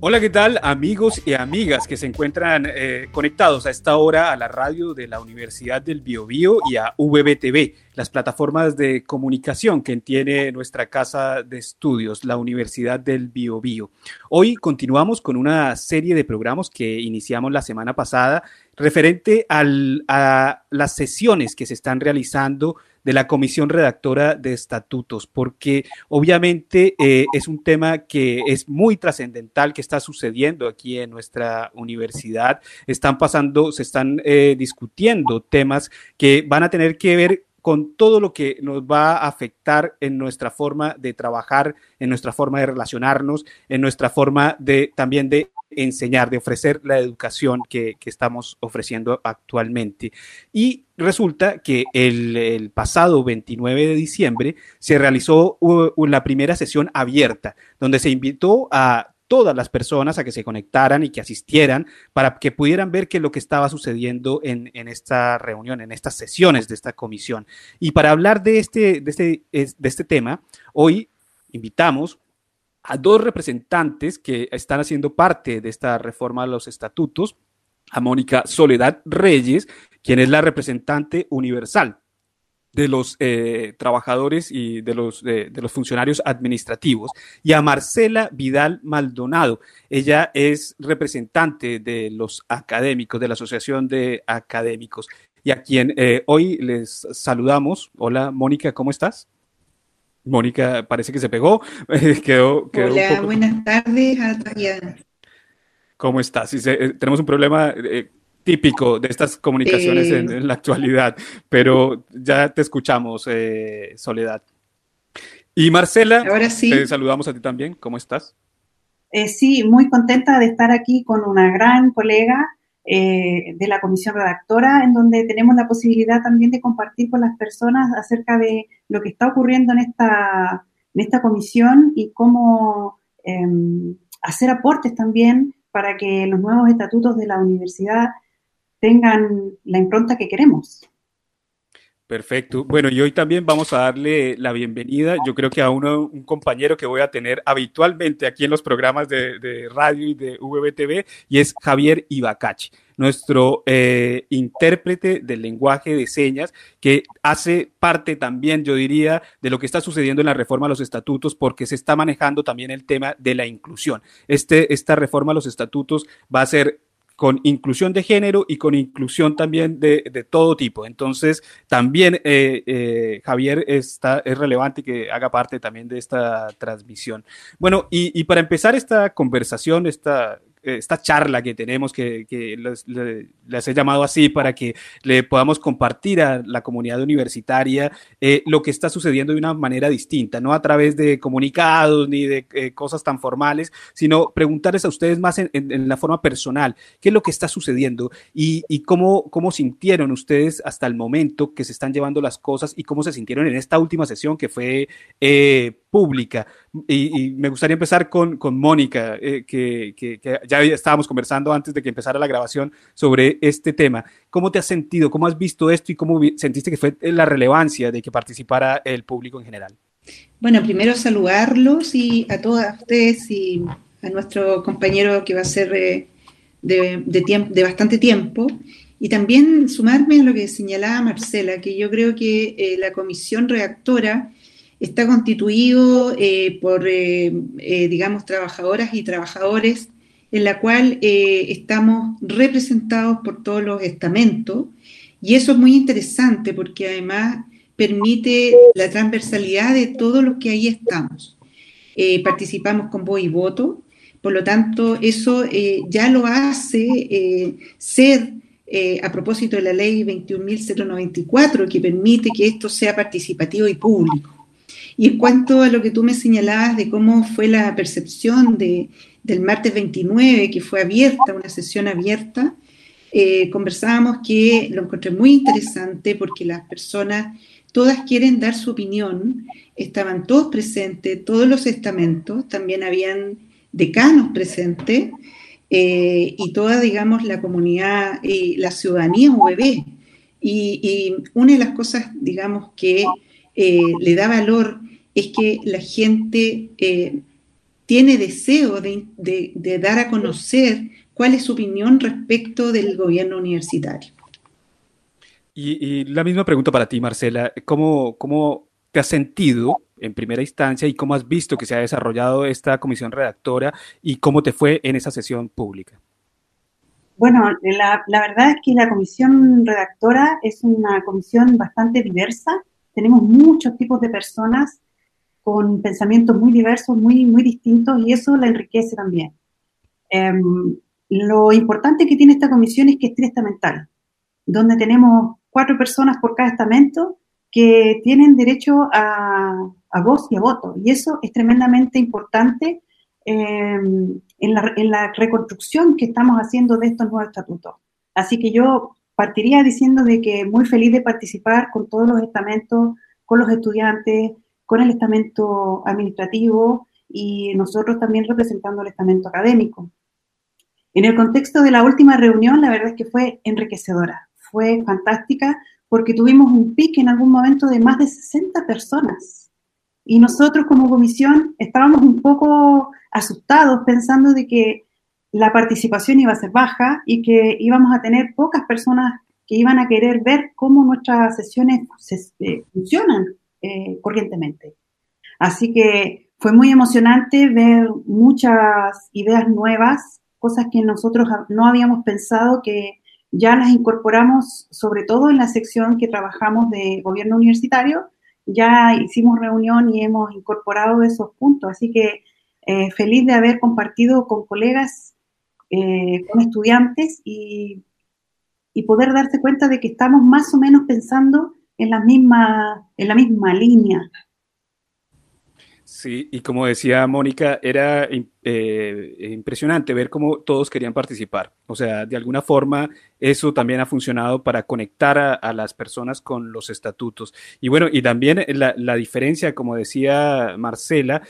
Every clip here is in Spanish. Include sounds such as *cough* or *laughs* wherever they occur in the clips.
Hola, ¿qué tal amigos y amigas que se encuentran eh, conectados a esta hora a la radio de la Universidad del Biobío y a VBTV, las plataformas de comunicación que tiene nuestra casa de estudios, la Universidad del Biobío. Hoy continuamos con una serie de programas que iniciamos la semana pasada referente a las sesiones que se están realizando de la comisión redactora de estatutos, porque obviamente eh, es un tema que es muy trascendental que está sucediendo aquí en nuestra universidad. Están pasando, se están eh, discutiendo temas que van a tener que ver con todo lo que nos va a afectar en nuestra forma de trabajar, en nuestra forma de relacionarnos, en nuestra forma de también de enseñar, de ofrecer la educación que, estamos ofreciendo actualmente. Y resulta que el, pasado 29 de diciembre se realizó la primera sesión abierta, donde se invitó a todas las personas a que se conectaran y que asistieran para que pudieran ver qué es lo que estaba sucediendo en, esta reunión, en estas sesiones de esta comisión. Y para hablar de este, de este, de este tema, hoy invitamos a dos representantes que están haciendo parte de esta reforma de los estatutos, a Mónica Soledad Reyes, quien es la representante universal de los eh, trabajadores y de los, de los funcionarios administrativos, y a Marcela Vidal Maldonado. Ella es representante de los académicos, de la Asociación de Académicos, y a quien eh, hoy les saludamos. Hola, Mónica, ¿cómo estás? Mónica parece que se pegó. *laughs* quedó, Hola, buenas tardes ¿Cómo estás? Eh, tenemos un problema eh, típico de estas comunicaciones en, la actualidad, pero ya te escuchamos, eh, Soledad. Y Marcela, Ahora sí. te saludamos a ti también. ¿Cómo estás? sí, muy contenta de estar aquí con una gran colega eh, de la comisión redactora, en donde tenemos la posibilidad también de compartir con las personas acerca de lo que está ocurriendo en esta, en esta comisión y cómo em, hacer aportes también para que los nuevos estatutos de la universidad tengan la impronta que queremos. Perfecto. Bueno, y hoy también vamos a darle la bienvenida, yo creo que a uno, un compañero que voy a tener habitualmente aquí en los programas de, radio y de VBTV, y es Javier Ibacachi, nuestro eh, intérprete del lenguaje de señas, que hace parte también, yo diría, de lo que está sucediendo en la reforma a los estatutos, porque se está manejando también el tema de la inclusión. Este, esta reforma a los estatutos va a ser con inclusión de género y con inclusión también de, de todo tipo. Entonces, también eh, eh, Javier está, es relevante que haga parte también de esta transmisión. Bueno, y, y para empezar esta conversación, esta, esta charla que tenemos, que, les, he llamado así para que le podamos compartir a la comunidad universitaria eh, lo que está sucediendo de una manera distinta, no a través de comunicados ni de eh, cosas tan formales, sino preguntarles a ustedes más en, la forma personal, qué es lo que está sucediendo y, cómo, cómo sintieron ustedes hasta el momento que se están llevando las cosas y cómo se sintieron en esta última sesión que fue eh, pública. Y, me gustaría empezar con, con Mónica, que, que ya estábamos conversando antes de que empezara la grabación sobre este tema. ¿Cómo te has sentido? ¿Cómo has visto esto y cómo sentiste que fue la relevancia de que participara el público en general? Bueno, primero saludarlos y a todas ustedes y a nuestro compañero que va a ser eh, de, bastante tiempo. Y también sumarme a lo que señalaba Marcela, que yo creo que eh, la comisión reactora está constituido eh, por, digamos, trabajadoras y trabajadores en la cual eh, estamos representados por todos los estamentos y eso es muy interesante porque además permite la transversalidad de todos los que ahí estamos. Eh, participamos con voz y voto, por lo tanto eso eh, ya lo hace ser a propósito de la ley 21.094 que permite que esto sea participativo y público. Y en cuanto a lo que tú me señalabas de cómo fue la percepción de, del martes 29, que fue abierta, una sesión abierta, eh, conversábamos que lo encontré muy interesante porque las personas todas quieren dar su opinión, estaban todos presentes, todos los estamentos, también habían decanos presentes eh, y toda, digamos, la comunidad, y la ciudadanía UBB. Y, una de las cosas, digamos, que eh, le da valor es que la gente tiene deseo de, dar a conocer cuál es su opinión respecto del gobierno universitario. Y, la misma pregunta para ti, Marcela, ¿cómo, cómo te has sentido en primera instancia y cómo has visto que se ha desarrollado esta comisión redactora y cómo te fue en esa sesión pública? Bueno, la, verdad es que la comisión redactora es una comisión bastante diversa. Tenemos muchos tipos de personas con pensamientos muy diversos, muy, muy distintos, y eso la enriquece también. Em, lo importante que tiene esta comisión es que es triestamental, donde tenemos cuatro personas por cada estamento que tienen derecho a, a voz y a voto, y eso es tremendamente importante em, en la, reconstrucción que estamos haciendo de estos nuevos estatutos. Así que yo partiría diciendo de que muy feliz de participar con todos los estamentos, con los estudiantes, con el estamento administrativo y nosotros también representando el estamento académico. En el contexto de la última reunión, la verdad es que fue enriquecedora, fue fantástica porque tuvimos un pique en algún momento de más de 60 personas. Y nosotros como comisión estábamos un poco asustados pensando de que la participación iba a ser baja y que íbamos a tener pocas personas que iban a querer ver cómo nuestras sesiones eh, funcionan eh, corrientemente. Así que fue muy emocionante ver muchas ideas nuevas, cosas que nosotros no habíamos pensado que ya las incorporamos, sobre todo en la sección que trabajamos de gobierno universitario, ya hicimos reunión y hemos incorporado esos puntos. Así que eh, feliz de haber compartido con colegas, eh, con estudiantes y, poder darse cuenta de que estamos más o menos pensando en la misma, en la misma línea. Sí, y como decía Mónica, era eh, impresionante ver cómo todos querían participar. O sea, de alguna forma eso también ha funcionado para conectar a, las personas con los estatutos. Y bueno, y también la, la diferencia, como decía Marcela,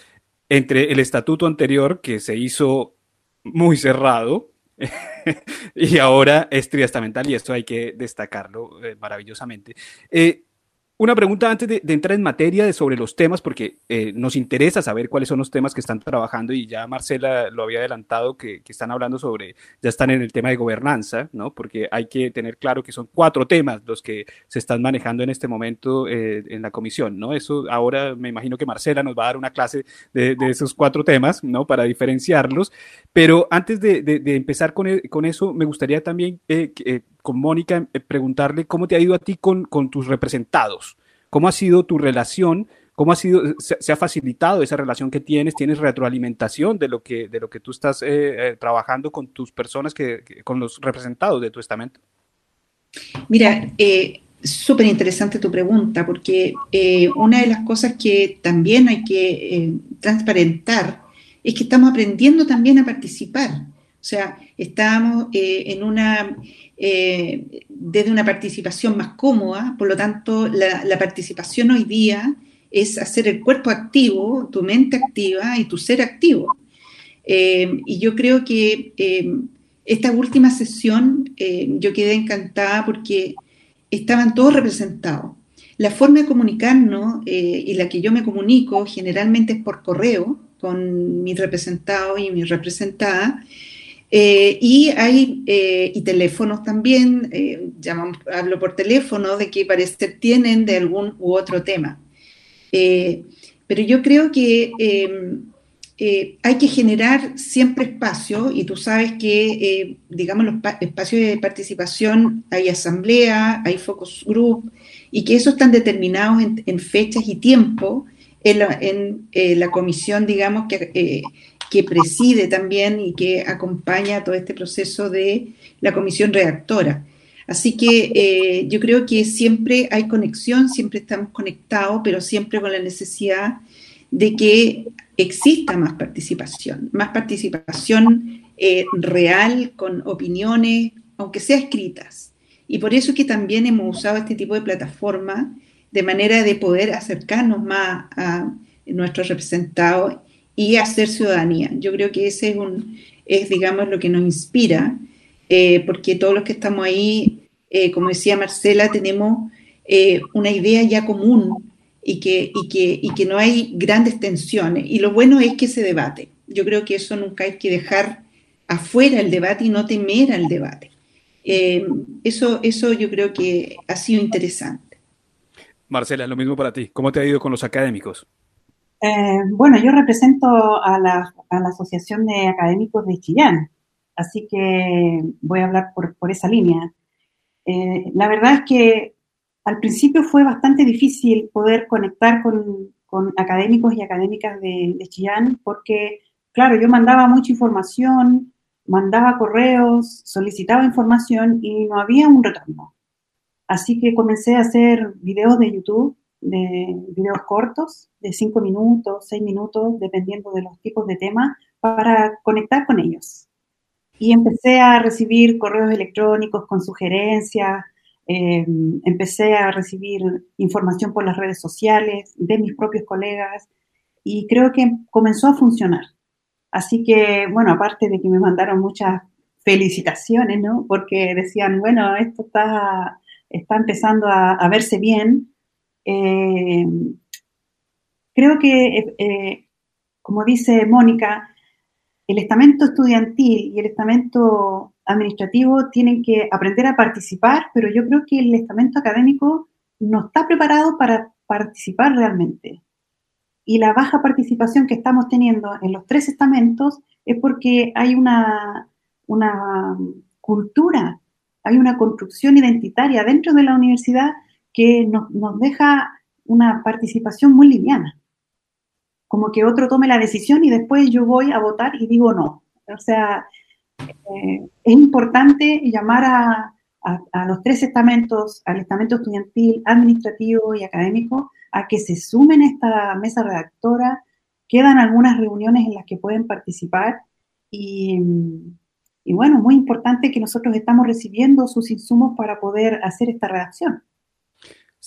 entre el estatuto anterior, que se hizo muy cerrado, *laughs* y ahora es triestamental, y esto hay que destacarlo eh, maravillosamente. Eh, una pregunta antes de, entrar en materia sobre los temas, porque eh, nos interesa saber cuáles son los temas que están trabajando y ya Marcela lo había adelantado, que, están hablando sobre, ya están en el tema de gobernanza, ¿no? Porque hay que tener claro que son cuatro temas los que se están manejando en este momento eh, en la comisión, ¿no? Eso ahora me imagino que Marcela nos va a dar una clase de, esos cuatro temas, ¿no? Para diferenciarlos. Pero antes de, empezar con, e, con, eso, me gustaría también eh, con Mónica, eh, preguntarle cómo te ha ido a ti con, tus representados. ¿Cómo ha sido tu relación? ¿Cómo ha sido, se, ha facilitado esa relación que tienes? ¿Tienes retroalimentación de lo que, de lo que tú estás eh, eh, trabajando con tus personas, que, con los representados de tu estamento? Mira, súper interesante tu pregunta, porque una de las cosas que también hay que transparentar es que estamos aprendiendo también a participar. O sea, estamos en una eh, desde una participación más cómoda, por lo tanto, la, participación hoy día es hacer el cuerpo activo, tu mente activa y tu ser activo. Eh, y yo creo que eh, esta última sesión yo quedé encantada porque estaban todos representados. La forma de comunicarnos y la que yo me comunico generalmente es por correo con mis representados y mis representadas. Eh, y hay eh, y teléfonos también, eh, hablo por teléfono, de qué parecer tienen de algún u otro tema. pero yo creo que em, hay que generar siempre espacio y tú sabes que, digamos, los espacios de participación, hay asamblea, hay focus group y que esos están determinados en, fechas y tiempo en, la comisión, digamos, que que preside también y que acompaña todo este proceso de la comisión redactora. Así que eh, yo creo que siempre hay conexión, siempre estamos conectados, pero siempre con la necesidad de que exista más participación, más participación eh, real, con opiniones, aunque sea escritas. Y por eso es que también hemos usado este tipo de plataforma de manera de poder acercarnos más a nuestros representados y hacer ciudadanía. Yo creo que ese es, un, es digamos, lo que nos inspira, eh, porque todos los que estamos ahí, eh, como decía Marcela, tenemos eh, una idea ya común y que, y, que, y que no hay grandes tensiones. Y lo bueno es que se debate. Yo creo que eso nunca hay que dejar afuera el debate y no temer al debate. Eh, eso, eso yo creo que ha sido interesante. Marcela, lo mismo para ti. ¿Cómo te ha ido con los académicos? Eh, bueno, yo represento a la, Asociación de Académicos de Chillán, así que voy a hablar por, esa línea. Eh, la verdad es que al principio fue bastante difícil poder conectar con, académicos y académicas de, de, Chillán porque, claro, yo mandaba mucha información, mandaba correos, solicitaba información y no había un retorno. Así que comencé a hacer videos de YouTube de videos cortos, de 5 minutos, 6 minutos, dependiendo de los tipos de temas, para conectar con ellos. Y empecé a recibir correos electrónicos con sugerencias, em, empecé a recibir información por las redes sociales de mis propios colegas y creo que comenzó a funcionar. Así que, bueno, aparte de que me mandaron muchas felicitaciones, ¿no? Porque decían, bueno, esto está, está empezando a, a verse bien, eh, creo que, eh, como dice Mónica, el estamento estudiantil y el estamento administrativo tienen que aprender a participar, pero yo creo que el estamento académico no está preparado para participar realmente. Y la baja participación que estamos teniendo en los tres estamentos es porque hay una, una cultura, hay una construcción identitaria dentro de la universidad que nos, deja una participación muy liviana. Como que otro tome la decisión y después yo voy a votar y digo no. O sea, eh, es importante llamar a, los tres estamentos, al estamento estudiantil, administrativo y académico, a que se sumen a esta mesa redactora. Quedan algunas reuniones en las que pueden participar y, y bueno, muy importante que nosotros estamos recibiendo sus insumos para poder hacer esta redacción.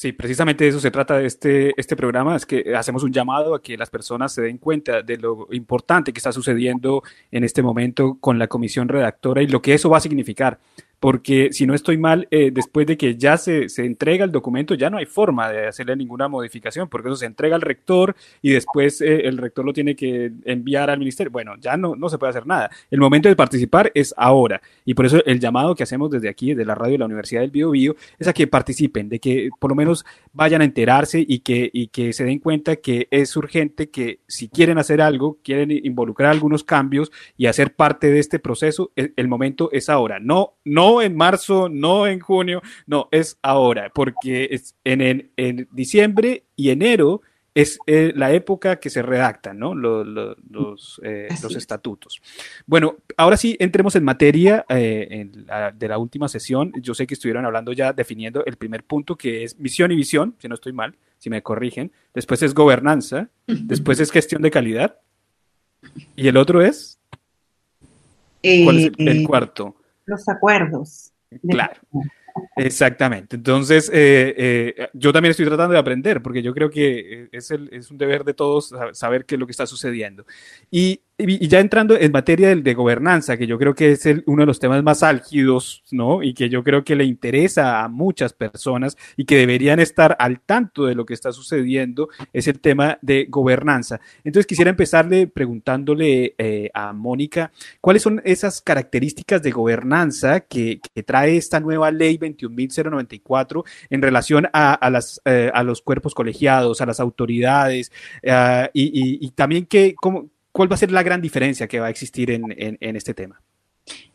Sí, precisamente de eso se trata de este, este programa, es que hacemos un llamado a que las personas se den cuenta de lo importante que está sucediendo en este momento con la comisión redactora y lo que eso va a significar porque si no estoy mal, eh, después de que ya se, se, entrega el documento, ya no hay forma de hacerle ninguna modificación, porque eso se entrega al rector y después eh, el rector lo tiene que enviar al ministerio. Bueno, ya no, no se puede hacer nada. El momento de participar es ahora. Y por eso el llamado que hacemos desde aquí, desde la radio de la Universidad del Bio, Bio es a que participen, de que por lo menos vayan a enterarse y que, y que se den cuenta que es urgente que si quieren hacer algo, quieren involucrar algunos cambios y hacer parte de este proceso, el, el momento es ahora. No, no en marzo, no en junio, no, es ahora, porque es en, en, diciembre y enero es eh, la época que se redactan ¿no? los, eh, los, estatutos. Bueno, ahora sí, entremos en materia eh, de la última sesión. Yo sé que estuvieron hablando ya definiendo el primer punto, que es misión y visión, si no estoy mal, si me corrigen. Después es gobernanza, después es gestión de calidad. Y el otro es... ¿Cuál es el cuarto? Los acuerdos. Claro. Exactamente. Entonces, eh, eh, yo también estoy tratando de aprender, porque yo creo que es, el, es un deber de todos saber qué es lo que está sucediendo. Y y, ya entrando en materia de, gobernanza, que yo creo que es uno de los temas más álgidos, ¿no? Y que yo creo que le interesa a muchas personas y que deberían estar al tanto de lo que está sucediendo, es el tema de gobernanza. Entonces quisiera empezarle preguntándole eh, a Mónica, ¿cuáles son esas características de gobernanza que, trae esta nueva ley 21.094 en relación a, eh, a los cuerpos colegiados, a las autoridades eh, y, y, también que, cómo, ¿Cuál va a ser la gran diferencia que va a existir en, este tema?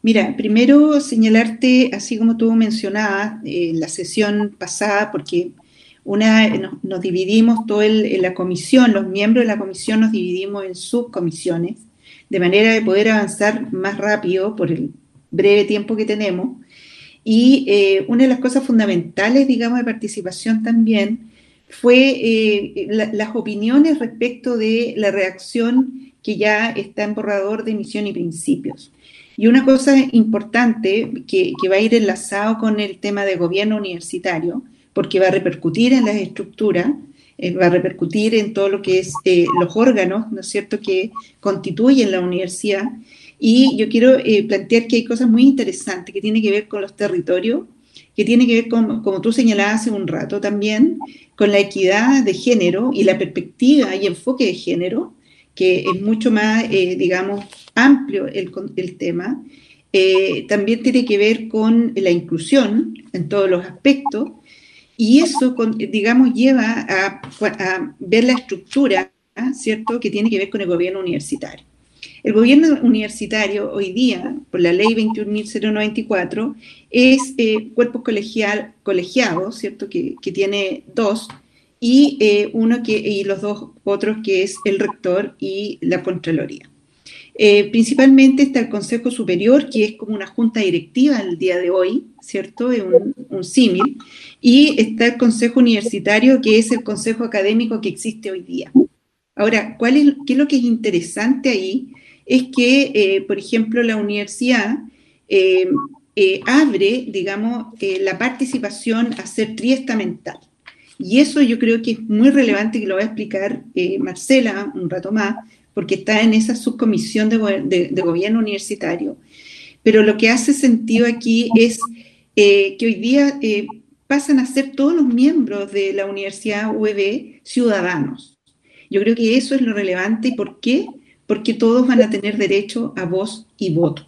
Mira, primero señalarte, así como tú mencionabas en la sesión pasada, porque una nos, dividimos todo en la comisión, los miembros de la comisión nos dividimos en subcomisiones, de manera de poder avanzar más rápido por el breve tiempo que tenemos. Y eh, una de las cosas fundamentales, digamos, de participación también fue eh, las opiniones respecto de la reacción que ya está en borrador de misión y principios. Y una cosa importante que, va a ir enlazado con el tema de gobierno universitario, porque va a repercutir en las estructuras, eh, va a repercutir en todo lo que es eh, los órganos, ¿no es cierto?, que constituyen la universidad. Y yo quiero eh, plantear que hay cosas muy interesantes que tienen que ver con los territorios, que tiene que ver con, como tú señalabas hace un rato también, con la equidad de género y la perspectiva y enfoque de género, que es mucho más, eh, digamos, amplio el, el tema. Eh, también tiene que ver con la inclusión en todos los aspectos y eso, digamos, lleva a, a ver la estructura, ¿cierto?, que tiene que ver con el gobierno universitario. El gobierno universitario hoy día, por la ley 21.094, es eh, cuerpos colegial, colegiados, ¿cierto? Que, tiene dos, y eh, uno que, y los dos otros que es el rector y la Contraloría. Eh, principalmente está el Consejo Superior, que es como una junta directiva el día de hoy, ¿cierto? Es un, símil. Y está el Consejo Universitario, que es el consejo académico que existe hoy día. Ahora, ¿cuál es, ¿qué es lo que es interesante ahí? es que, eh, por ejemplo, la universidad abre, digamos, la participación a ser triestamental. Y eso yo creo que es muy relevante, que lo va a explicar Marcela un rato más, porque está en esa subcomisión de, gobierno universitario. Pero lo que hace sentido aquí es que hoy día pasan a ser todos los miembros de la Universidad UEB ciudadanos. Yo creo que eso es lo relevante y por qué porque todos van a tener derecho a voz y voto.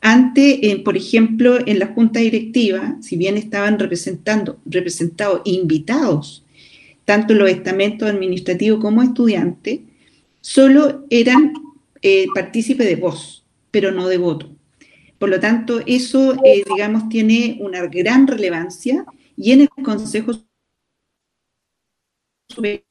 Antes, por ejemplo, en la junta directiva, si bien estaban representando, representados invitados, tanto los estamentos administrativos como estudiantes, solo eran eh, partícipes de voz, pero no de voto. Por lo tanto, eso, eh, digamos, tiene una gran relevancia y en el Consejo Superior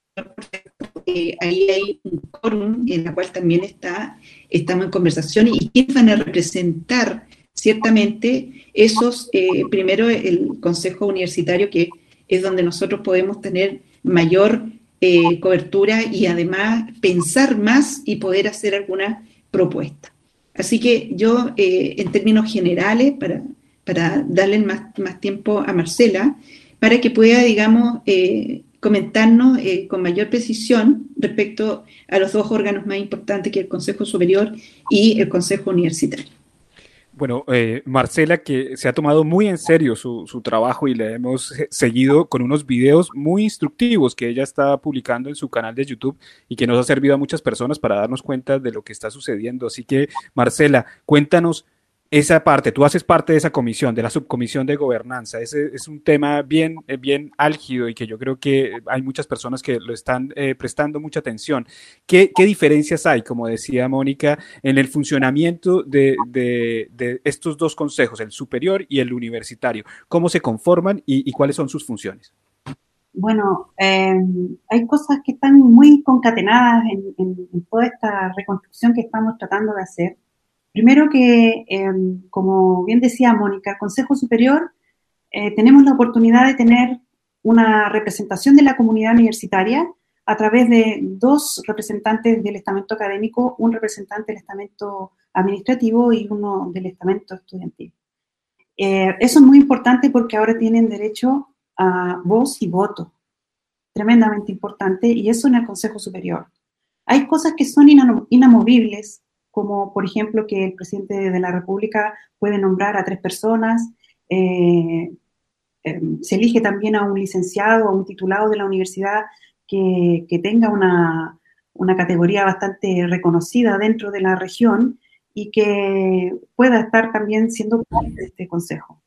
eh, ahí hay un quórum en la cual también está, estamos en conversación y quiénes van a representar ciertamente esos, eh, primero el Consejo Universitario, que es donde nosotros podemos tener mayor eh, cobertura y además pensar más y poder hacer alguna propuesta. Así que yo, en términos generales, para, para darle más, más tiempo a Marcela, para que pueda, digamos, comentarnos eh, con mayor precisión respecto a los dos órganos más importantes que el Consejo Superior y el Consejo Universitario. Bueno, eh, Marcela, que se ha tomado muy en serio su, su, trabajo y le hemos seguido con unos videos muy instructivos que ella está publicando en su canal de YouTube y que nos ha servido a muchas personas para darnos cuenta de lo que está sucediendo. Así que, Marcela, cuéntanos esa parte, tú haces parte de esa comisión, de la subcomisión de gobernanza. Ese es un tema bien, eh, bien álgido y que yo creo que hay muchas personas que lo están eh, prestando mucha atención. ¿Qué, diferencias hay, como decía Mónica, en el funcionamiento de, estos dos consejos, el superior y el universitario? ¿Cómo se conforman y, cuáles son sus funciones? Bueno, em, hay cosas que están muy concatenadas en toda esta reconstrucción que estamos tratando de hacer Primero que, em, como bien decía Mónica, Consejo Superior eh, tenemos la oportunidad de tener una representación de la comunidad universitaria a través de dos representantes del estamento académico, un representante del estamento administrativo y uno del estamento estudiantil. Eh, eso es muy importante porque ahora tienen derecho a voz y voto, tremendamente importante, y eso en el Consejo Superior. Hay cosas que son inamovibles como por ejemplo que el presidente de la República puede nombrar a tres personas, eh, em, se elige también a un licenciado, a un titulado de la universidad que, tenga una, categoría bastante reconocida dentro de la región y que pueda estar también siendo parte de este consejo.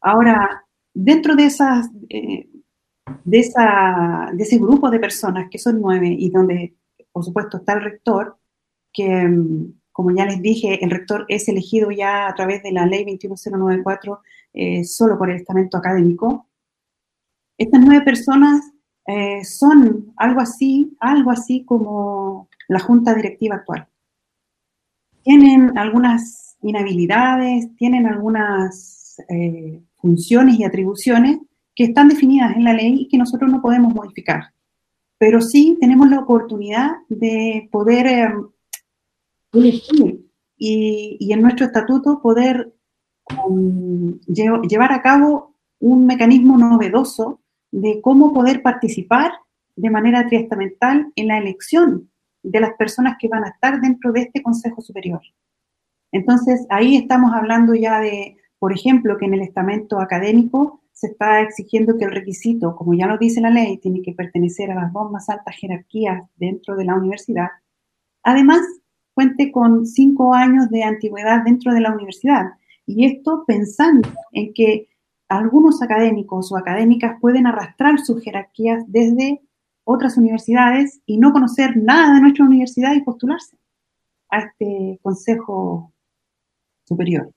Ahora, dentro de esas... Eh, de, esa, de ese grupo de personas, que son nueve, y donde, por supuesto, está el rector, que, mm, como ya les dije, el rector es elegido ya a través de la ley 21094 eh, solo por el estamento académico. Estas nueve personas eh, son algo así, algo así como la junta directiva actual. Tienen algunas inhabilidades, tienen algunas eh, funciones y atribuciones que están definidas en la ley y que nosotros no podemos modificar. Pero sí tenemos la oportunidad de poder y, en nuestro estatuto poder um, llevar a cabo un mecanismo novedoso de cómo poder participar de manera triestamental en la elección de las personas que van a estar dentro de este Consejo Superior. Entonces, ahí estamos hablando ya de, por ejemplo, que en el estamento académico se está exigiendo que el requisito, como ya lo dice la ley, tiene que pertenecer a las dos más altas jerarquías dentro de la universidad además cuente con cinco años de antigüedad dentro de la universidad. Y esto pensando en que algunos académicos o académicas pueden arrastrar sus jerarquías desde otras universidades y no conocer nada de nuestra universidad y postularse a este consejo superior.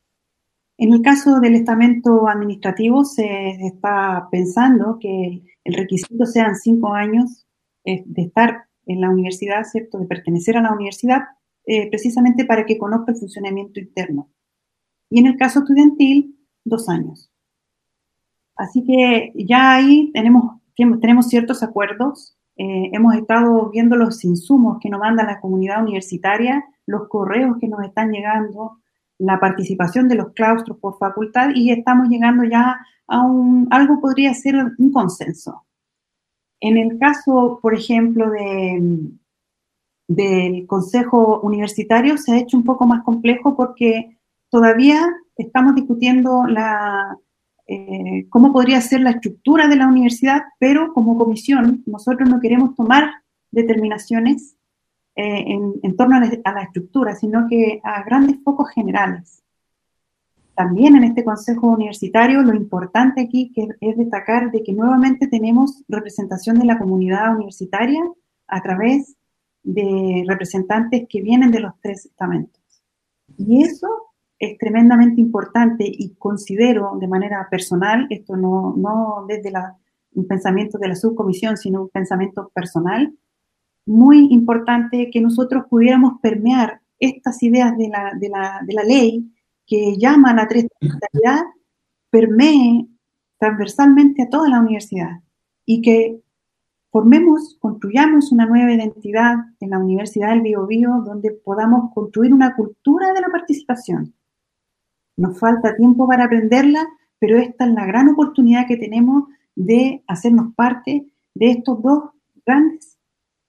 En el caso del estamento administrativo se está pensando que el requisito sean cinco años eh, de estar en la universidad, ¿cierto? De pertenecer a la universidad, eh, precisamente para que conozca el funcionamiento interno. Y en el caso estudiantil, dos años. Así que ya ahí tenemos, tenemos ciertos acuerdos. Eh, hemos estado viendo los insumos que nos manda la comunidad universitaria, los correos que nos están llegando, la participación de los claustros por facultad y estamos llegando ya a un, algo podría ser un consenso. En el caso, por ejemplo, de, del Consejo Universitario se ha hecho un poco más complejo porque todavía estamos discutiendo la, eh, cómo podría ser la estructura de la universidad, pero como comisión nosotros no queremos tomar determinaciones eh, en, torno a la, estructura, sino que a grandes focos generales. También en este Consejo Universitario lo importante aquí que es destacar de que nuevamente tenemos representación de la comunidad universitaria a través de representantes que vienen de los tres estamentos. Y eso es tremendamente importante y considero de manera personal, esto no, no desde la, un pensamiento de la subcomisión, sino un pensamiento personal, muy importante que nosotros pudiéramos permear estas ideas de la, de la, de la ley que llama a la *laughs* tristatalidad, permee transversalmente a toda la universidad y que formemos, construyamos una nueva identidad en la Universidad del Bio, Bio donde podamos construir una cultura de la participación. Nos falta tiempo para aprenderla, pero esta es la gran oportunidad que tenemos de hacernos parte de estos dos grandes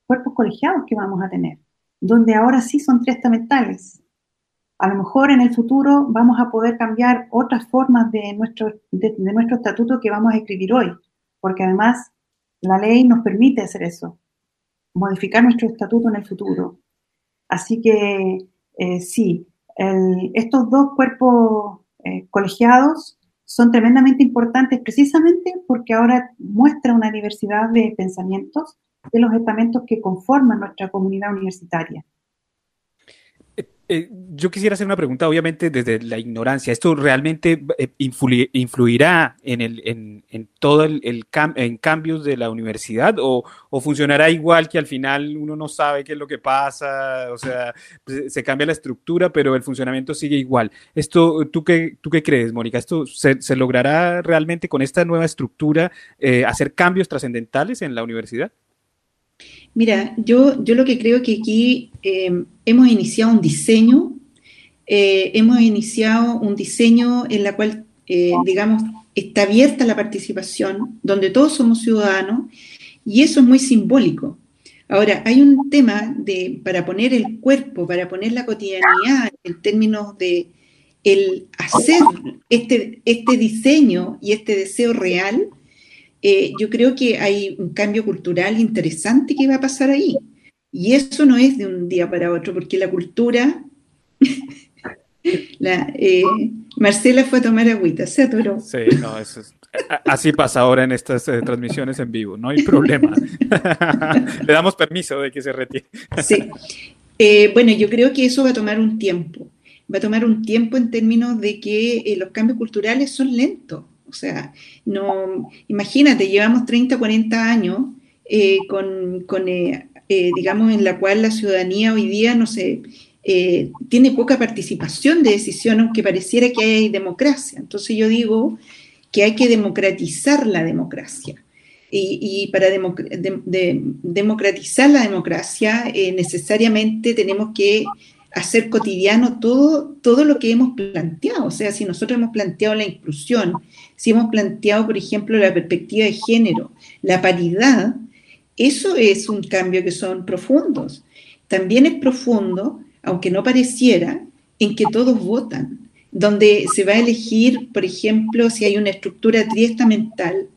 cuerpos colegiados que vamos a tener, donde ahora sí son tres estamentales. A lo mejor en el futuro vamos a poder cambiar otras formas de nuestro, de, nuestro estatuto que vamos a escribir hoy, porque además la ley nos permite hacer eso, modificar nuestro estatuto en el futuro. Así que eh, sí, estos dos cuerpos eh, colegiados son tremendamente importantes precisamente porque ahora muestra una diversidad de pensamientos de los estamentos que conforman nuestra comunidad universitaria. Eh, yo quisiera hacer una pregunta, obviamente desde la ignorancia. ¿Esto realmente eh, influirá en, el, en, en todo el, en cambios de la universidad o, o, funcionará igual que al final uno no sabe qué es lo que pasa? O sea, pues, se cambia la estructura, pero el funcionamiento sigue igual. Esto, ¿tú qué, tú qué crees, Mónica? ¿Esto se, se, logrará realmente con esta nueva estructura eh, hacer cambios trascendentales en la universidad? Mira, yo, yo lo que creo que aquí eh, hemos iniciado un diseño, eh, hemos iniciado un diseño en la cual, eh, digamos, está abierta la participación, donde todos somos ciudadanos, y eso es muy simbólico. Ahora, hay un tema de, para poner el cuerpo, para poner la cotidianidad en términos de el hacer este, este diseño y este deseo real, eh, yo creo que hay un cambio cultural interesante que va a pasar ahí. Y eso no es de un día para otro, porque la cultura... *laughs* la, eh, Marcela fue a tomar agüita, se atoró. Sí, no, eso es, así pasa ahora en estas eh, transmisiones en vivo, no hay problema. *laughs* Le damos permiso de que se retire. sí. bueno, yo creo que eso va a tomar un tiempo. Va a tomar un tiempo en términos de que los cambios culturales son lentos. O sea, no, imagínate, llevamos 30, 40 años eh, con, eh, eh, digamos, en la cual la ciudadanía hoy día, no tiene poca participación de decisión, aunque pareciera que hay democracia. Entonces yo digo que hay que democratizar la democracia. Y, para democratizar la democracia, necesariamente tenemos que hacer cotidiano todo, todo lo que hemos planteado. O sea, si nosotros hemos planteado la inclusión, si hemos planteado, por ejemplo, la perspectiva de género, la paridad, eso es un cambio que son profundos. También es profundo, aunque no pareciera, en que todos votan, donde se va a elegir, por ejemplo, si hay una estructura triestamental,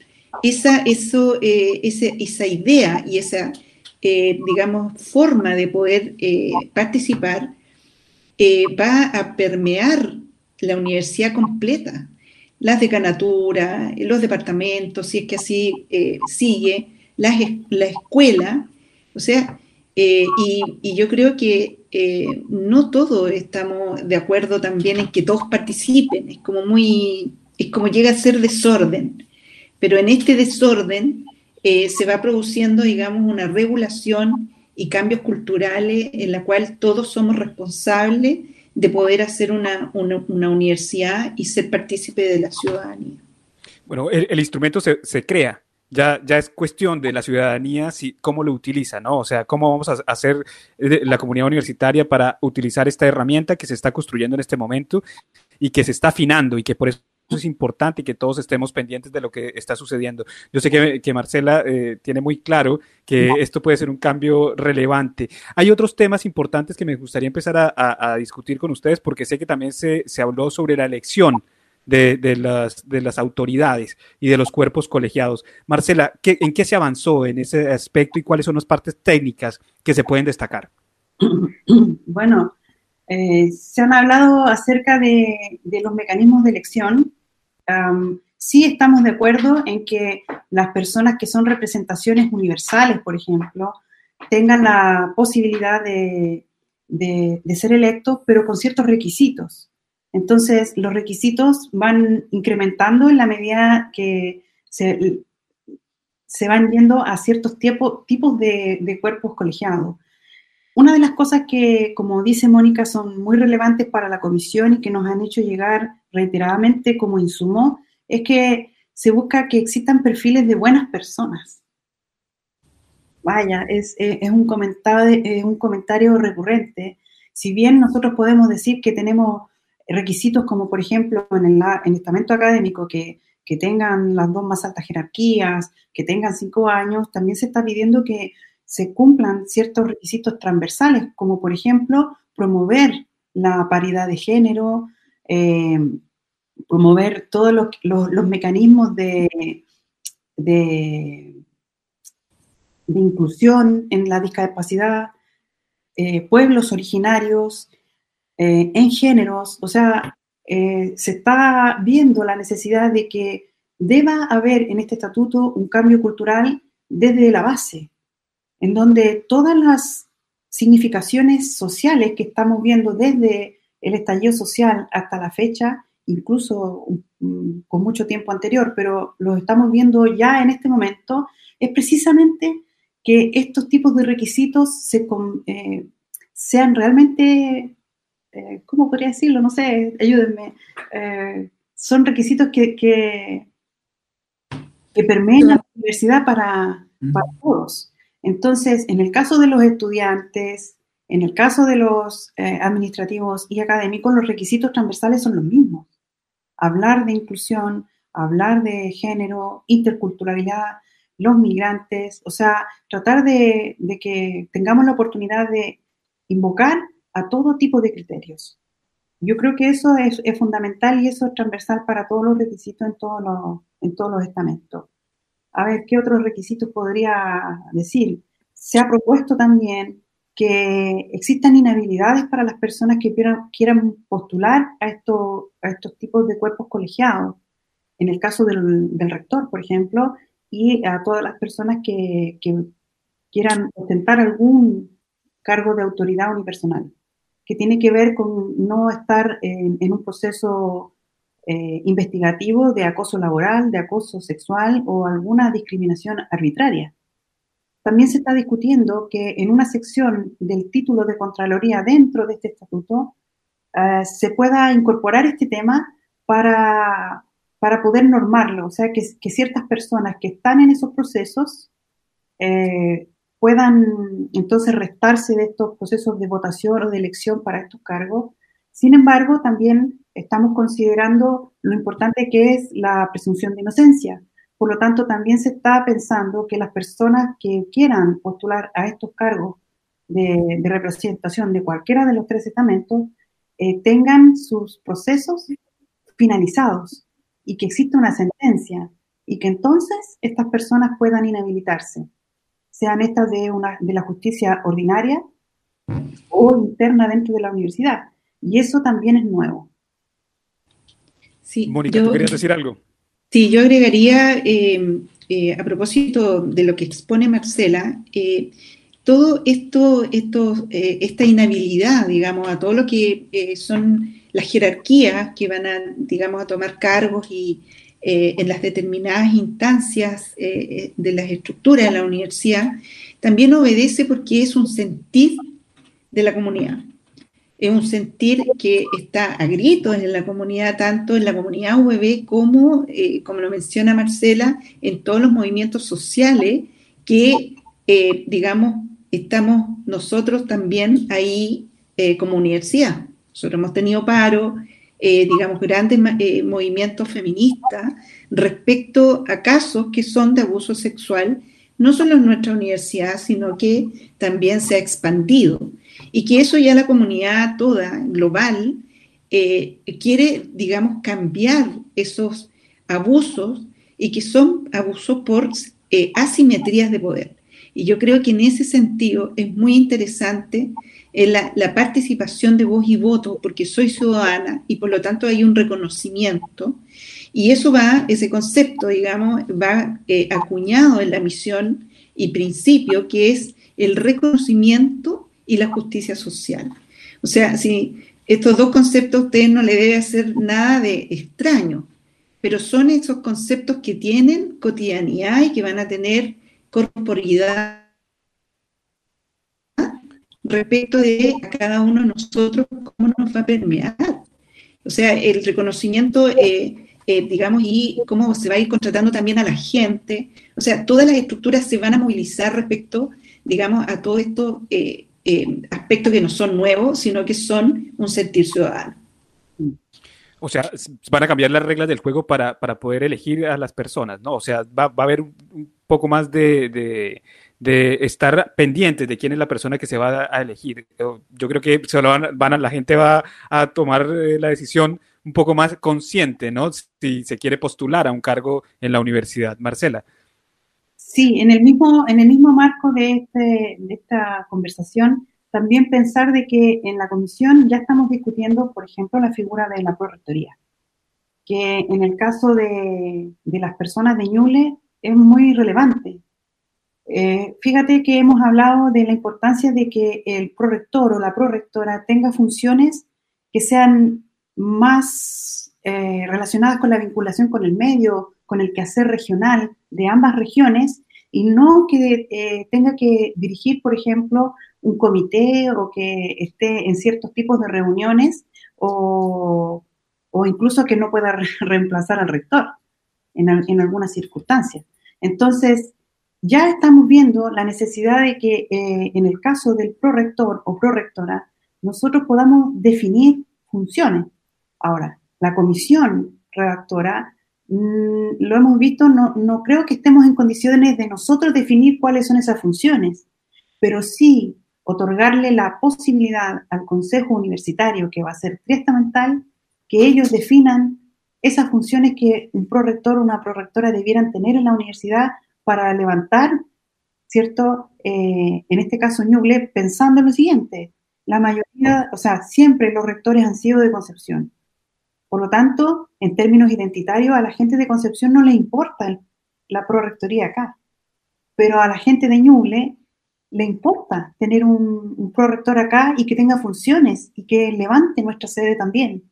esa, eso, eh, esa idea y esa eh, digamos, forma de poder eh, participar eh, va a permear la universidad completa, las decanatura, los departamentos, si es que así sigue, la escuela, o sea, y, y, yo creo que no todos estamos de acuerdo también en que todos participen, es como muy, es como llega a ser desorden, pero en este desorden eh, se va produciendo, digamos, una regulación y cambios culturales en la cual todos somos responsables de poder hacer una, universidad y ser partícipe de la ciudadanía. Bueno, el, instrumento se, se, crea, ya, ya es cuestión de la ciudadanía si, cómo lo utiliza, ¿no? O sea, cómo vamos a hacer eh, la comunidad universitaria para utilizar esta herramienta que se está construyendo en este momento y que se está afinando y que por eso es importante que todos estemos pendientes de lo que está sucediendo. Yo sé que, Marcela eh, tiene muy claro que esto puede ser un cambio relevante. Hay otros temas importantes que me gustaría empezar a, discutir con ustedes porque sé que también se, habló sobre la elección de, las, de las autoridades y de los cuerpos colegiados. Marcela, ¿en qué se avanzó en ese aspecto y cuáles son las partes técnicas que se pueden destacar? Bueno, eh, se han hablado acerca de, de, los mecanismos de elección sí estamos de acuerdo en que las personas que son representaciones universales, por ejemplo, tengan la posibilidad de, ser electos, pero con ciertos requisitos. Entonces, los requisitos van incrementando en la medida que se, van yendo a ciertos tipos de, de cuerpos colegiados. Una de las cosas que, como dice Mónica, son muy relevantes para la comisión y que nos han hecho llegar reiteradamente como insumo es que se busca que existan perfiles de buenas personas. Vaya, es, un, comentario, recurrente. Si bien nosotros podemos decir que tenemos requisitos como, por ejemplo, en el, en estamento académico, que, que tengan las dos más altas jerarquías, que tengan cinco años, también se está pidiendo que se cumplan ciertos requisitos transversales, como por ejemplo promover la paridad de género, eh, promover todos los, mecanismos de, de, inclusión en la discapacidad, eh, pueblos originarios, eh, en géneros, o sea, se está viendo la necesidad de que deba haber en este estatuto un cambio cultural desde la base, en donde todas las significaciones sociales que estamos viendo desde el estallido social hasta la fecha incluso mm, con mucho tiempo anterior, pero lo estamos viendo ya en este momento, es precisamente que estos tipos de requisitos se, eh, sean realmente, eh, ¿cómo podría decirlo? No sé, ayúdenme. Eh, son requisitos que, que, permeen la universidad para, para todos. Entonces, en el caso de los estudiantes, en el caso de los administrativos y académicos, los requisitos transversales son los mismos hablar de inclusión, hablar de género, interculturalidad, los migrantes, o sea, tratar de, que tengamos la oportunidad de invocar a todo tipo de criterios. Yo creo que eso es, fundamental y eso es transversal para todos los requisitos en todos los, en todos los estamentos. A ver, ¿qué otros requisitos podría decir? Se ha propuesto también que existan inhabilidades para las personas que quieran, postular a, a estos tipos de cuerpos colegiados, en el caso del, rector, por ejemplo, y a todas las personas que, quieran ostentar algún cargo de autoridad unipersonal, que tiene que ver con no estar en, un proceso eh, investigativo de acoso laboral, de acoso sexual o alguna discriminación arbitraria. También se está discutiendo que en una sección del título de Contraloría dentro de este estatuto eh, se pueda incorporar este tema para, para poder normarlo, o sea, que, ciertas personas que están en esos procesos eh, puedan entonces restarse de estos procesos de votación o de elección para estos cargos. Sin embargo, también estamos considerando lo importante que es la presunción de inocencia. Por lo tanto, también se está pensando que las personas que quieran postular a estos cargos de, representación de cualquiera de los tres estamentos eh, tengan sus procesos finalizados y que exista una sentencia y que entonces estas personas puedan inhabilitarse. sean estas de, una, de la justicia ordinaria o interna dentro de la universidad. Y eso también es nuevo. Sí, Mónica, ¿tú querías decir algo? Sí, yo agregaría, eh, eh, a propósito de lo que expone Marcela, eh, todo esto, esto esta inhabilidad, digamos, a todo lo que son las jerarquías que van a, digamos, a tomar cargos y en las determinadas instancias de las estructuras de la universidad, también obedece porque es un sentir de la comunidad es un sentir que está a gritos en la comunidad, tanto en la comunidad UBB como, eh, como lo menciona Marcela, en todos los movimientos sociales que, eh, digamos, estamos nosotros también ahí eh, como universidad. Nosotros hemos tenido paro, digamos, grandes movimientos feministas respecto a casos que son de abuso sexual, no solo en nuestra universidad, sino que también se ha expandido y que eso ya la comunidad toda, global, eh, quiere, digamos, cambiar esos abusos y que son abusos por eh, asimetrías de poder. Y yo creo que en ese sentido es muy interesante eh, la, la, participación de voz y voto, porque soy ciudadana y por lo tanto hay un reconocimiento. Y eso va, ese concepto, digamos, va acuñado en la misión y principio, que es el reconocimiento y la justicia social. O sea, si estos dos conceptos a usted no le debe hacer nada de extraño, pero son esos conceptos que tienen cotidianidad y que van a tener corporidad respecto de a cada uno de nosotros cómo nos va a permear. O sea, el reconocimiento, eh, eh, digamos, y cómo se va a ir contratando también a la gente. O sea, todas las estructuras se van a movilizar respecto, digamos, a todo esto eh, eh, aspectos que no son nuevos, sino que son un sentir ciudadano. O sea, van a cambiar las reglas del juego para, para poder elegir a las personas, ¿no? O sea, va, va a haber un, poco más de, de, estar pendientes de quién es la persona que se va a elegir. Yo creo que se van, van a, la gente va a tomar eh, la decisión un poco más consciente, ¿no? Si se quiere postular a un cargo en la universidad. Marcela. Sí, en el mismo, en el mismo marco de, este, de esta conversación, también pensar de que en la comisión ya estamos discutiendo, por ejemplo, la figura de la prorectoría, que en el caso de, de las personas de Ñuble es muy relevante. Eh, fíjate que hemos hablado de la importancia de que el prorector o la prorectora tenga funciones que sean más eh, relacionadas con la vinculación con el medio, con el quehacer regional de ambas regiones y no que eh, tenga que dirigir, por ejemplo, un comité o que esté en ciertos tipos de reuniones o, incluso que no pueda *laughs* reemplazar al rector en, en algunas circunstancias. Entonces, ya estamos viendo la necesidad de que eh, en el caso del prorector o prorectora, nosotros podamos definir funciones. Ahora, la comisión redactora lo hemos visto, no, no creo que estemos en condiciones de nosotros definir cuáles son esas funciones, pero sí otorgarle la posibilidad al Consejo Universitario, que va a ser triestamental, que ellos definan esas funciones que un prorector o una prorectora debieran tener en la universidad para levantar, ¿cierto? Eh, en este caso, Ñuble, pensando en lo siguiente, la mayoría, o sea, siempre los rectores han sido de Concepción. Por lo tanto, en términos identitarios, a la gente de Concepción no le importa la prorectoría acá, pero a la gente de Ñuble le importa tener un, prorector acá y que tenga funciones y que levante nuestra sede también.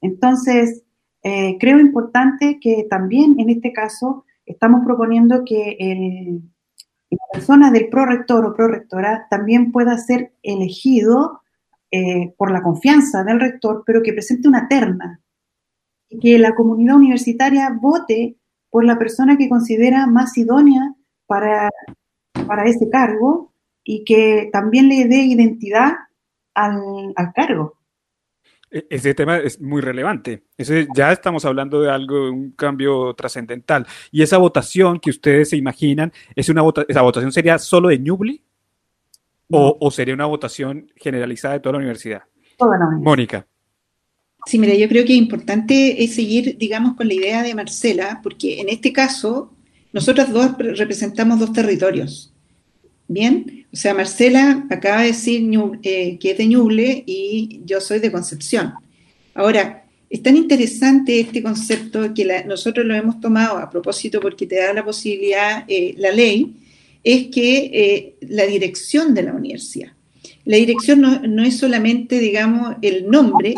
Entonces, eh, creo importante que también en este caso estamos proponiendo que la persona del prorector o prorectora también pueda ser elegido eh, por la confianza del rector, pero que presente una terna que la comunidad universitaria vote por la persona que considera más idónea para, para ese cargo y que también le dé identidad al, cargo. E, ese tema es muy relevante. ya estamos hablando de algo, un cambio trascendental. Y esa votación que ustedes se imaginan, es una ¿esa votación sería solo de Ñubli? O, ¿O, sería una votación generalizada de toda la universidad? Toda la universidad. Mónica. Sí, mira, yo creo que es importante es seguir, digamos, con la idea de Marcela, porque en este caso nosotras dos representamos dos territorios. Bien, o sea, Marcela acaba de decir que es de Ñuble y yo soy de Concepción. Ahora, es tan interesante este concepto que nosotros lo hemos tomado a propósito porque te da la posibilidad, la ley, es que la dirección de la universidad. La dirección no, es solamente, digamos, el nombre,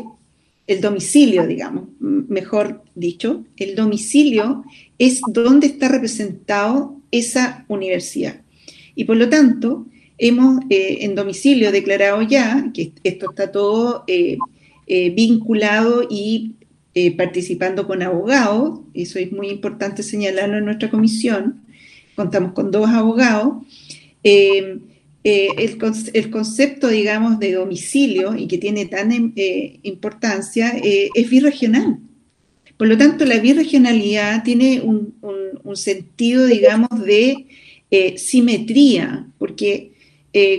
el domicilio, digamos, mejor dicho, el domicilio es donde está representado esa universidad. Y por lo tanto, hemos eh, en domicilio declarado ya que esto está todo eh, eh, vinculado y participando con abogados, eso es muy importante señalarlo en nuestra comisión, contamos con dos abogados. Eh, el, concepto, digamos, de domicilio y que tiene tan eh, importancia eh, es birregional. Por lo tanto, la birregionalidad tiene un, sentido, digamos, de simetría, porque,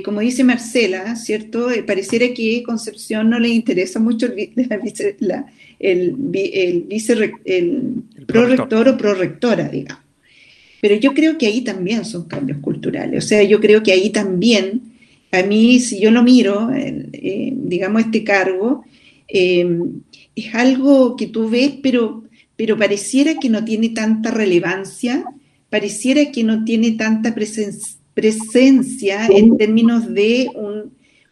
como dice Marcela, ¿cierto? pareciera que Concepción no le interesa mucho el, *laughs* el, vice, el prorector o prorectora, digamos. Pero yo creo que ahí también son cambios culturales. O sea, yo creo que ahí también, a mí, si yo lo miro, eh, digamos, este cargo, eh, es algo que tú ves, pero, pero pareciera que no tiene tanta relevancia, pareciera que no tiene tanta presencia en términos de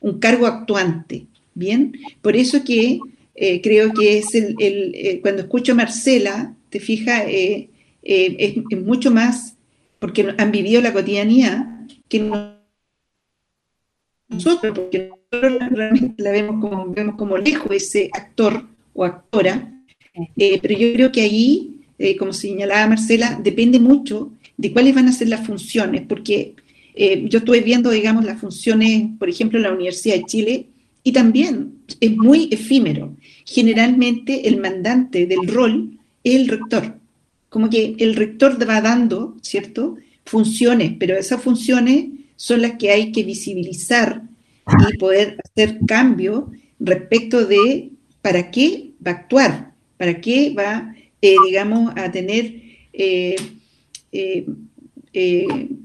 un, cargo actuante. Bien, por eso que eh, creo que es el, cuando escucho a Marcela, te fijas, eh, es, mucho más, porque han vivido la cotidianidad, que nosotros, porque nosotros realmente la vemos como, vemos como lejos ese actor o actora, eh, pero yo creo que ahí, eh, como señalaba Marcela, depende mucho de cuáles van a ser las funciones, porque yo estuve viendo, digamos, las funciones, por ejemplo, en la Universidad de Chile, y también es muy efímero. Generalmente el mandante del rol es el rector como que el rector va dando, ¿cierto? Funciones, pero esas funciones son las que hay que visibilizar y poder hacer cambio respecto de para qué va a actuar, para qué va, eh, digamos, a tener eh, eh,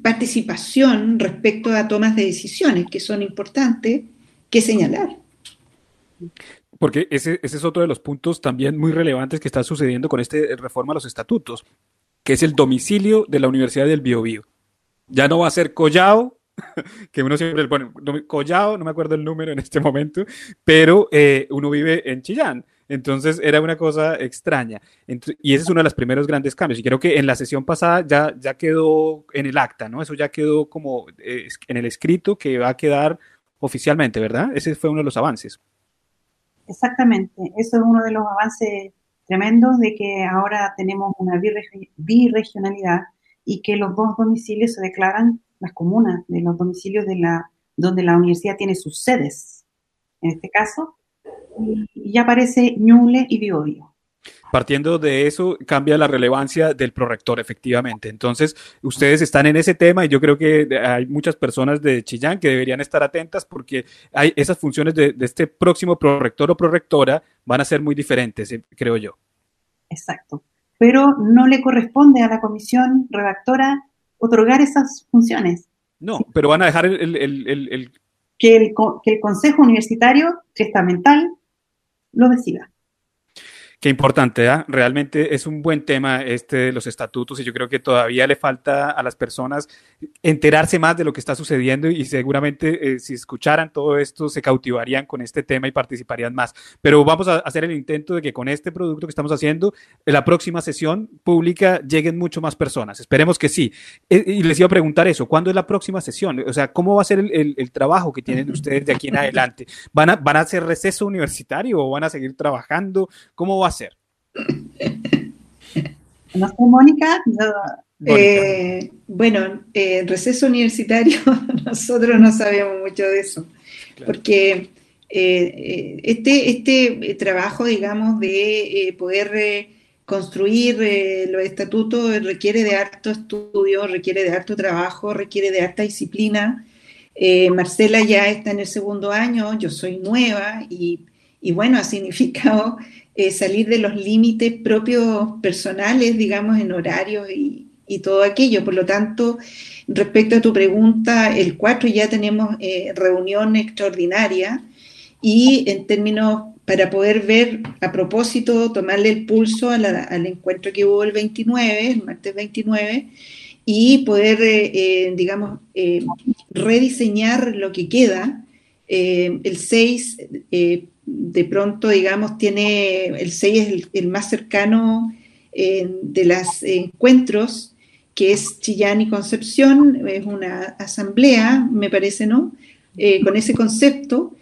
participación respecto a tomas de decisiones que son importantes que señalar. Porque ese, ese, es otro de los puntos también muy relevantes que está sucediendo con esta reforma a los estatutos, que es el domicilio de la Universidad del Biobío. Ya no va a ser Collao, *laughs* que uno siempre le pone Collao, no me acuerdo el número en este momento, pero eh, uno vive en Chillán. Entonces era una cosa extraña. y ese es uno de los primeros grandes cambios. Y creo que en la sesión pasada ya, ya quedó en el acta, ¿no? Eso ya quedó como eh, en el escrito que va a quedar oficialmente, ¿verdad? Ese fue uno de los avances. Exactamente, eso es uno de los avances tremendos de que ahora tenemos una birregionalidad y que los dos domicilios se declaran las comunas de los domicilios de la donde la universidad tiene sus sedes. En este caso, y ya aparece Ñuble y Biobío. Partiendo de eso, cambia la relevancia del prorector, efectivamente. Entonces, ustedes están en ese tema y yo creo que hay muchas personas de Chillán que deberían estar atentas porque hay esas funciones de, este próximo prorector o prorectora van a ser muy diferentes, eh, creo yo. Exacto. Pero no le corresponde a la comisión redactora otorgar esas funciones. No, pero van a dejar el, Que, el, que el Consejo Universitario Testamental lo decida. Qué importante, ¿eh? realmente es un buen tema este de los estatutos y yo creo que todavía le falta a las personas enterarse más de lo que está sucediendo y seguramente eh, si escucharan todo esto se cautivarían con este tema y participarían más. Pero vamos a hacer el intento de que con este producto que estamos haciendo, en la próxima sesión pública lleguen mucho más personas. Esperemos que sí. Eh, y les iba a preguntar eso, ¿cuándo es la próxima sesión? O sea, ¿cómo va a ser el, el trabajo que tienen ustedes de aquí en *laughs* adelante? ¿Van a, ¿Van a hacer receso universitario o van a seguir trabajando? ¿Cómo va hacer? No sé, Mónica. Eh, bueno, eh, receso universitario, *laughs* nosotros no sabemos mucho de eso, porque eh, este, este trabajo, digamos, de poder construir los estatutos requiere de harto estudio, requiere de harto trabajo, requiere de harta disciplina. Marcela ya está en el segundo año, yo soy nueva y, y bueno, ha significado eh, salir de los límites propios personales, digamos, en horarios y, y todo aquello. Por lo tanto, respecto a tu pregunta, el 4 ya tenemos eh, reunión extraordinaria y en términos para poder ver a propósito, tomarle el pulso al encuentro que hubo el 29, el martes 29, y poder, eh, eh, digamos, eh, rediseñar lo que queda. el 6, de pronto, digamos, tiene, el 6 es el, más cercano de los encuentros, que es Chillán y Concepción, es una asamblea, me parece, ¿no? con ese concepto,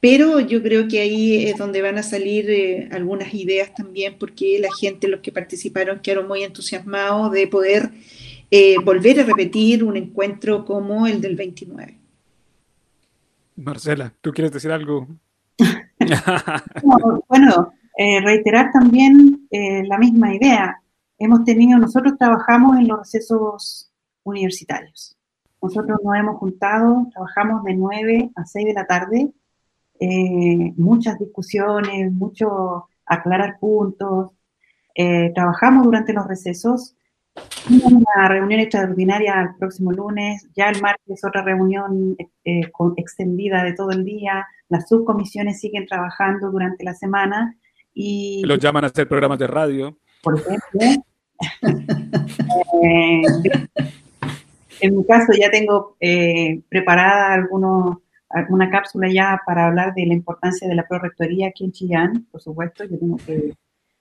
pero yo creo que ahí es donde van a salir algunas ideas también, porque la gente, los que participaron, quedaron muy entusiasmados de poder eh, volver a repetir un encuentro como el del 29. Marcela, ¿tú quieres decir algo? *laughs* bueno, eh, reiterar también eh, la misma idea. Hemos tenido, nosotros trabajamos en los recesos universitarios. Nosotros nos hemos juntado, trabajamos de 9 a 6 de la tarde, muchas discusiones, mucho aclarar puntos. trabajamos durante los recesos una reunión extraordinaria el próximo lunes, ya el martes otra reunión eh, extendida de todo el día, las subcomisiones siguen trabajando durante la semana y... Los llaman a hacer programas de radio. Por ejemplo. Eh, en mi caso ya tengo eh, preparada algunos, alguna cápsula ya para hablar de la importancia de la prorectoría aquí en Chillán, por supuesto, yo tengo que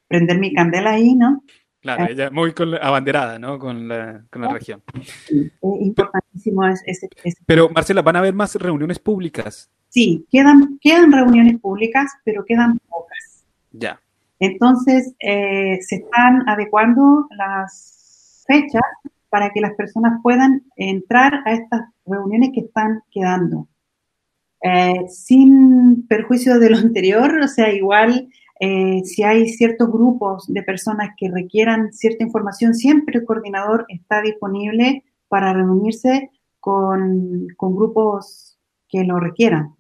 prender mi candela ahí, ¿no? Claro, ah. ella muy abanderada, ¿no? Con la, con la región. Sí, importantísimo ese, Pero, Marcela, ¿van a haber más reuniones públicas? Sí, quedan, quedan reuniones públicas, pero quedan pocas. Ya. Entonces, eh, se están adecuando las fechas para que las personas puedan entrar a estas reuniones que están quedando. Eh, sin perjuicio de lo *laughs* anterior, o sea, igual eh, si hay ciertos grupos de personas que requieran cierta información, siempre el coordinador está disponible para reunirse con, grupos que lo requieran.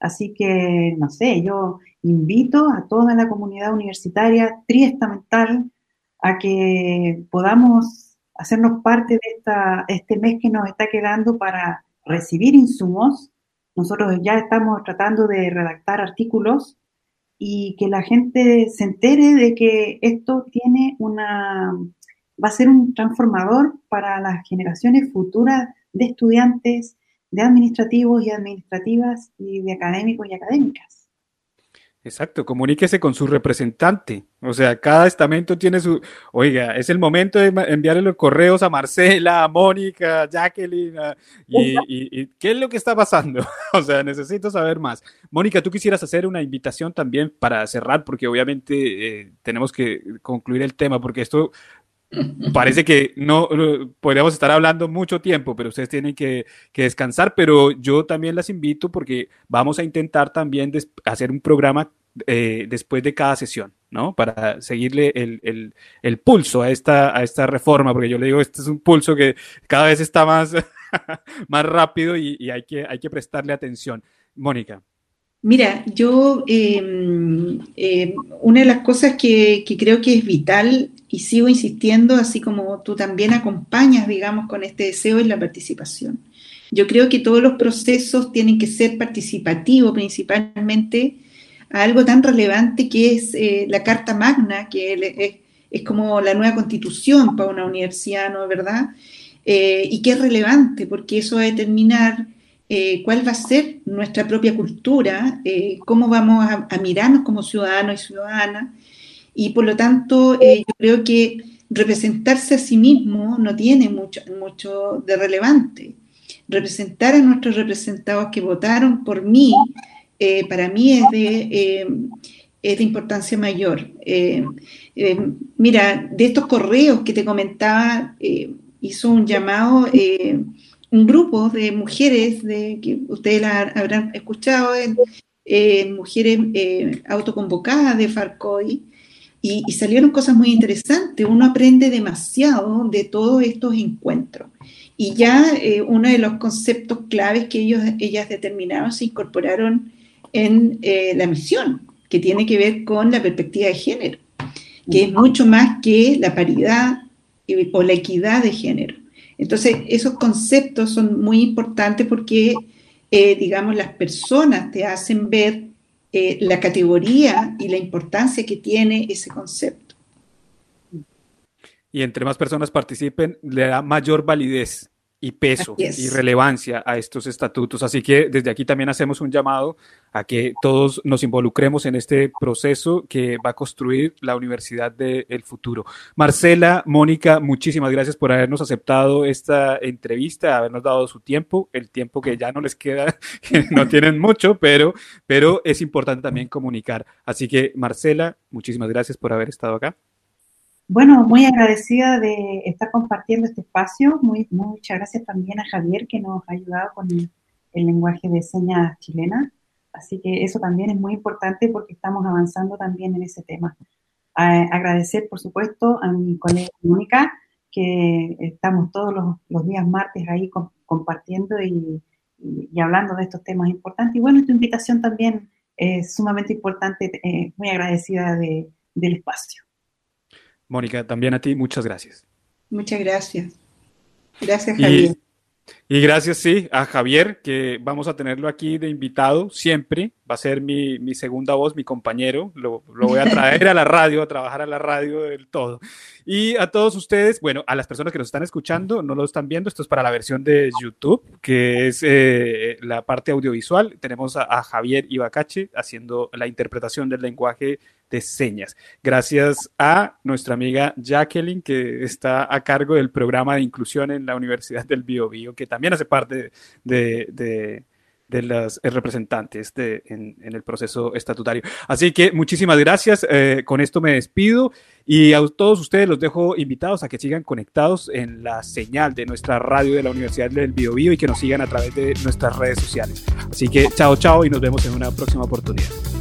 Así que, no sé, yo invito a toda la comunidad universitaria triestamental a que podamos hacernos parte de esta, este mes que nos está quedando para recibir insumos. Nosotros ya estamos tratando de redactar artículos y que la gente se entere de que esto tiene una, va a ser un transformador para las generaciones futuras de estudiantes, de administrativos y administrativas y de académicos y académicas. Exacto, comuníquese con su representante. O sea, cada estamento tiene su. Oiga, es el momento de enviarle los correos a Marcela, a Mónica, a Jacqueline. y, qué es lo que está pasando? *laughs* o sea, necesito saber más. Mónica, tú quisieras hacer una invitación también para cerrar, porque obviamente eh, tenemos que concluir el tema, porque esto parece que no podríamos estar hablando mucho tiempo, pero ustedes tienen que, descansar, pero yo también las invito porque vamos a intentar también hacer un programa eh, después de cada sesión, ¿no? Para seguirle el, pulso a esta, a esta reforma, porque yo le digo, este es un pulso que cada vez está más, *laughs* más rápido y, hay, que, hay que prestarle atención. Mónica. Mira, yo em, em, una de las cosas que, creo que es vital y sigo insistiendo, así como tú también acompañas, digamos, con este deseo, es la participación. Yo creo que todos los procesos tienen que ser participativos, principalmente a algo tan relevante que es eh, la Carta Magna, que es, como la nueva constitución para una universidad, ¿no? ¿Verdad? Eh, y que es relevante porque eso va a determinar eh, cuál va a ser nuestra propia cultura, eh, cómo vamos a, mirarnos como ciudadanos y ciudadanas. Y por lo tanto, eh, yo creo que representarse a sí mismo no tiene mucho, mucho de relevante. Representar a nuestros representados que votaron por mí, para mí es de, es de importancia mayor. mira, de estos correos que te comentaba, hizo un llamado un grupo de mujeres de, que ustedes la habrán escuchado, mujeres eh, autoconvocadas de Farcoy, y, salieron cosas muy interesantes. Uno aprende demasiado de todos estos encuentros. Y ya eh, uno de los conceptos claves que ellos, ellas determinaron se incorporaron en eh, la misión, que tiene que ver con la perspectiva de género, que es mucho más que la paridad, o la equidad de género. Entonces, esos conceptos son muy importantes porque, eh, digamos, las personas te hacen ver eh, la categoría y la importancia que tiene ese concepto. Y entre más personas participen, le da mayor validez y peso y relevancia a estos estatutos. Así que desde aquí también hacemos un llamado a que todos nos involucremos en este proceso que va a construir la Universidad del Futuro. Marcela, Mónica, muchísimas gracias por habernos aceptado esta entrevista, habernos dado su tiempo, el tiempo que ya no les queda, *laughs* que no tienen mucho, pero, pero es importante también comunicar. Así que, Marcela, muchísimas gracias por haber estado acá. Bueno, muy agradecida de estar compartiendo este espacio. Muy, muchas gracias también a Javier que nos ha ayudado con el, lenguaje de señas chilena. Así que eso también es muy importante porque estamos avanzando también en ese tema. agradecer, por supuesto, a mi colega Mónica, que estamos todos los, días martes ahí compartiendo y, hablando de estos temas importantes. Y bueno, tu invitación también es sumamente importante, eh, muy agradecida del espacio. Mónica, también a ti, muchas gracias. Muchas gracias. Gracias, Javier. Y, gracias, sí, a Javier, que vamos a tenerlo aquí de invitado siempre. Va a ser mi, segunda voz, mi compañero. Lo, lo, voy a traer a la radio, a trabajar a la radio del todo. Y a todos ustedes, bueno, a las personas que nos están escuchando, no lo están viendo, esto es para la versión de YouTube, que es eh, la parte audiovisual. Tenemos a, a Javier Ibacache haciendo la interpretación del lenguaje de señas. Gracias a nuestra amiga Jacqueline, que está a cargo del programa de inclusión en la Universidad del Bio, Bio que también hace parte de, los representantes en, el proceso estatutario. Así que muchísimas gracias. Eh, con esto me despido y a todos ustedes los dejo invitados a que sigan conectados en la señal de nuestra radio de la Universidad del Bio, Bio y que nos sigan a través de nuestras redes sociales. Así que chao, chao y nos vemos en una próxima oportunidad.